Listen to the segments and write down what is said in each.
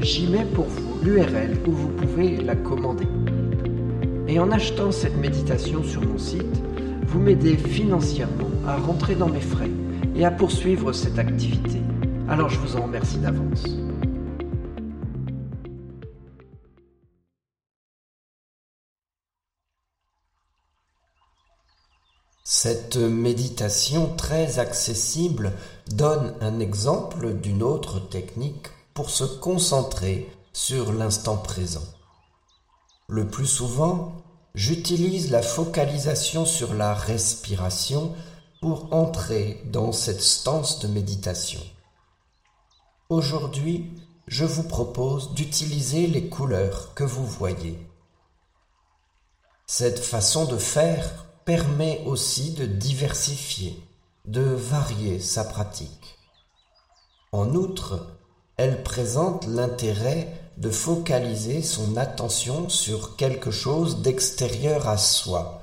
j'y mets pour vous l'URL où vous pouvez la commander. Et en achetant cette méditation sur mon site, vous m'aidez financièrement à rentrer dans mes frais et à poursuivre cette activité. Alors je vous en remercie d'avance. Cette méditation très accessible donne un exemple d'une autre technique pour se concentrer sur l'instant présent. Le plus souvent, j'utilise la focalisation sur la respiration pour entrer dans cette stance de méditation. Aujourd'hui, je vous propose d'utiliser les couleurs que vous voyez. Cette façon de faire permet aussi de diversifier, de varier sa pratique. En outre, elle présente l'intérêt de focaliser son attention sur quelque chose d'extérieur à soi.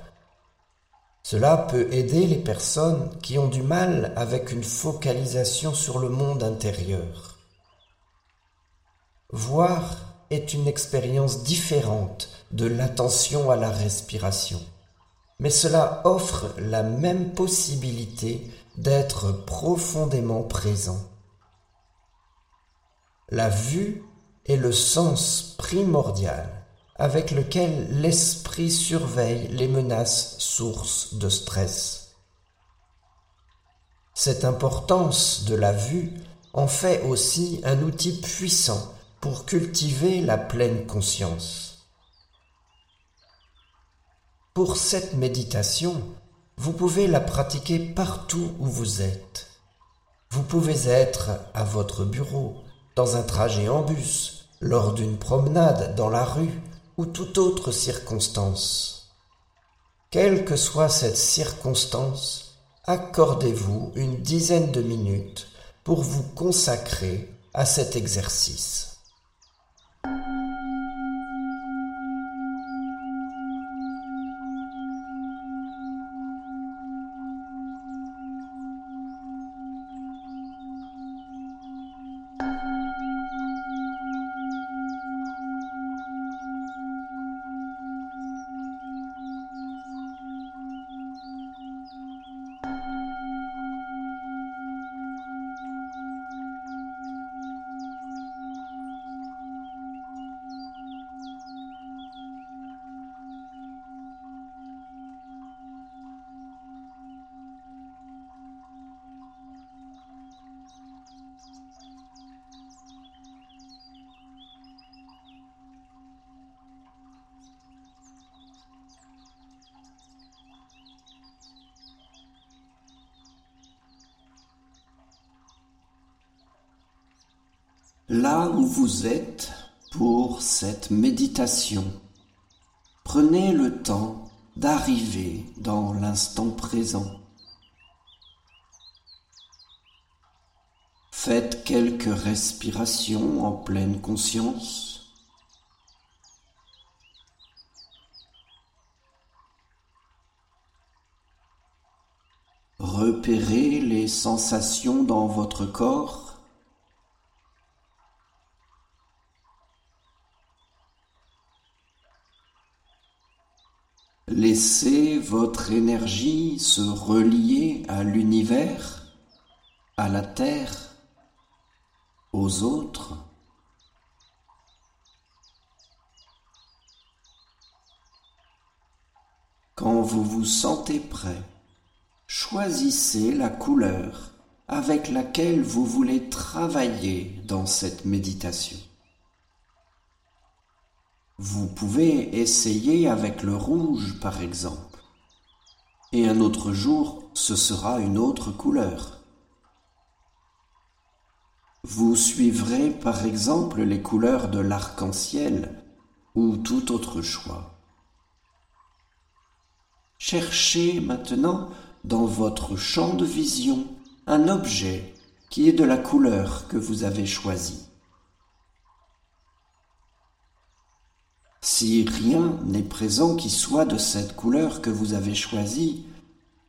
Cela peut aider les personnes qui ont du mal avec une focalisation sur le monde intérieur. Voir est une expérience différente de l'attention à la respiration mais cela offre la même possibilité d'être profondément présent. La vue est le sens primordial avec lequel l'esprit surveille les menaces sources de stress. Cette importance de la vue en fait aussi un outil puissant pour cultiver la pleine conscience. Pour cette méditation, vous pouvez la pratiquer partout où vous êtes. Vous pouvez être à votre bureau, dans un trajet en bus, lors d'une promenade dans la rue ou toute autre circonstance. Quelle que soit cette circonstance, accordez-vous une dizaine de minutes pour vous consacrer à cet exercice. là où vous êtes pour cette méditation. Prenez le temps d'arriver dans l'instant présent. Faites quelques respirations en pleine conscience. Repérez les sensations dans votre corps. Laissez votre énergie se relier à l'univers, à la terre, aux autres. Quand vous vous sentez prêt, choisissez la couleur avec laquelle vous voulez travailler dans cette méditation. Vous pouvez essayer avec le rouge par exemple, et un autre jour ce sera une autre couleur. Vous suivrez par exemple les couleurs de l'arc-en-ciel ou tout autre choix. Cherchez maintenant dans votre champ de vision un objet qui est de la couleur que vous avez choisie. Si rien n'est présent qui soit de cette couleur que vous avez choisie,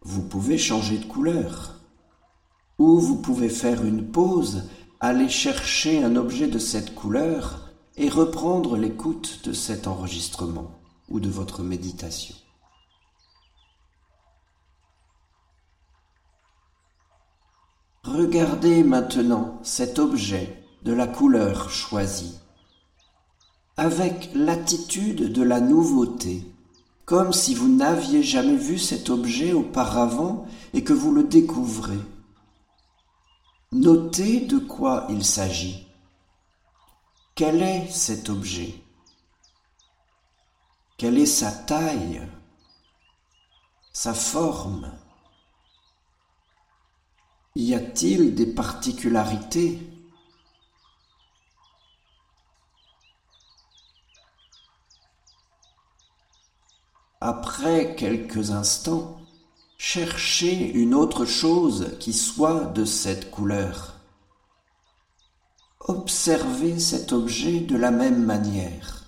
vous pouvez changer de couleur. Ou vous pouvez faire une pause, aller chercher un objet de cette couleur et reprendre l'écoute de cet enregistrement ou de votre méditation. Regardez maintenant cet objet de la couleur choisie, avec l'attitude de la nouveauté, comme si vous n'aviez jamais vu cet objet auparavant et que vous le découvrez. Notez de quoi il s'agit. Quel est cet objet? Quelle est sa taille? Sa forme? Y a-t-il des particularités? Après quelques instants, cherchez une autre chose qui soit de cette couleur. Observez cet objet de la même manière.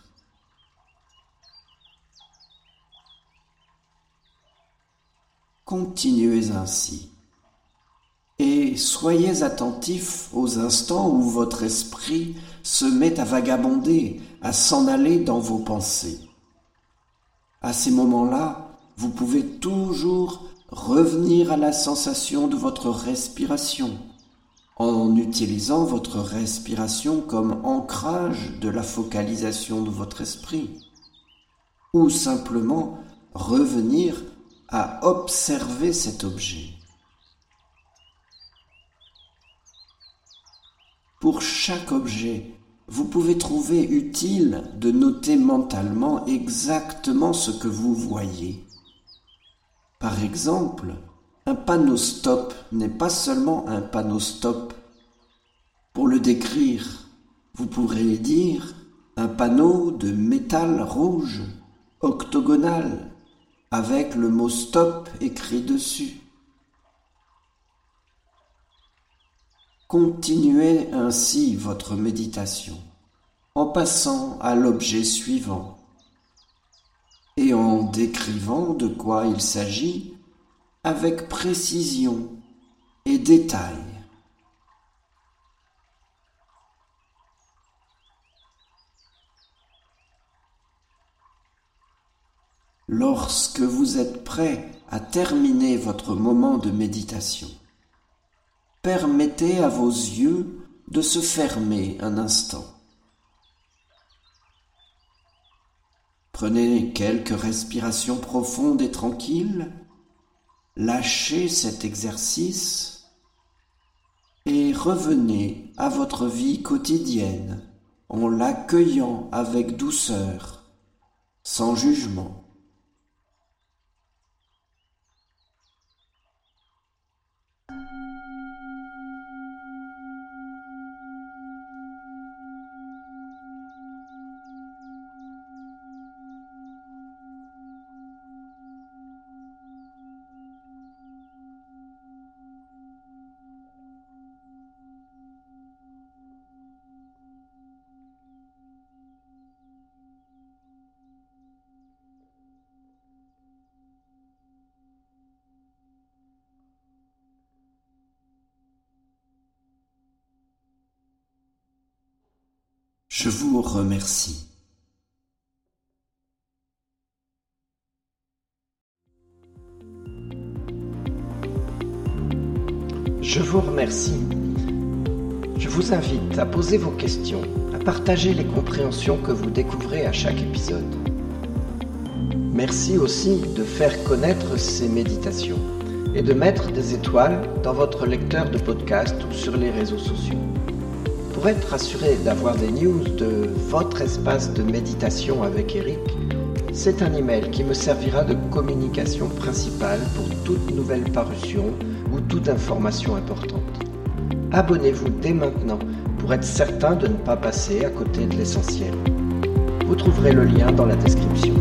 Continuez ainsi et soyez attentif aux instants où votre esprit se met à vagabonder, à s'en aller dans vos pensées. À ces moments-là, vous pouvez toujours revenir à la sensation de votre respiration en utilisant votre respiration comme ancrage de la focalisation de votre esprit, ou simplement revenir à observer cet objet. Pour chaque objet, vous pouvez trouver utile de noter mentalement exactement ce que vous voyez. Par exemple, un panneau stop n'est pas seulement un panneau stop. Pour le décrire, vous pourrez dire un panneau de métal rouge, octogonal, avec le mot stop écrit dessus. Continuez ainsi votre méditation en passant à l'objet suivant et en décrivant de quoi il s'agit avec précision et détail. Lorsque vous êtes prêt à terminer votre moment de méditation, permettez à vos yeux de se fermer un instant. Prenez quelques respirations profondes et tranquilles, lâchez cet exercice et revenez à votre vie quotidienne en l'accueillant avec douceur, sans jugement. Je vous remercie. Je vous remercie. Je vous invite à poser vos questions, à partager les compréhensions que vous découvrez à chaque épisode. Merci aussi de faire connaître ces méditations et de mettre des étoiles dans votre lecteur de podcast ou sur les réseaux sociaux. Pour être assuré d'avoir des news de votre espace de méditation avec Eric, c'est un email qui me servira de communication principale pour toute nouvelle parution ou toute information importante. Abonnez-vous dès maintenant pour être certain de ne pas passer à côté de l'essentiel. Vous trouverez le lien dans la description.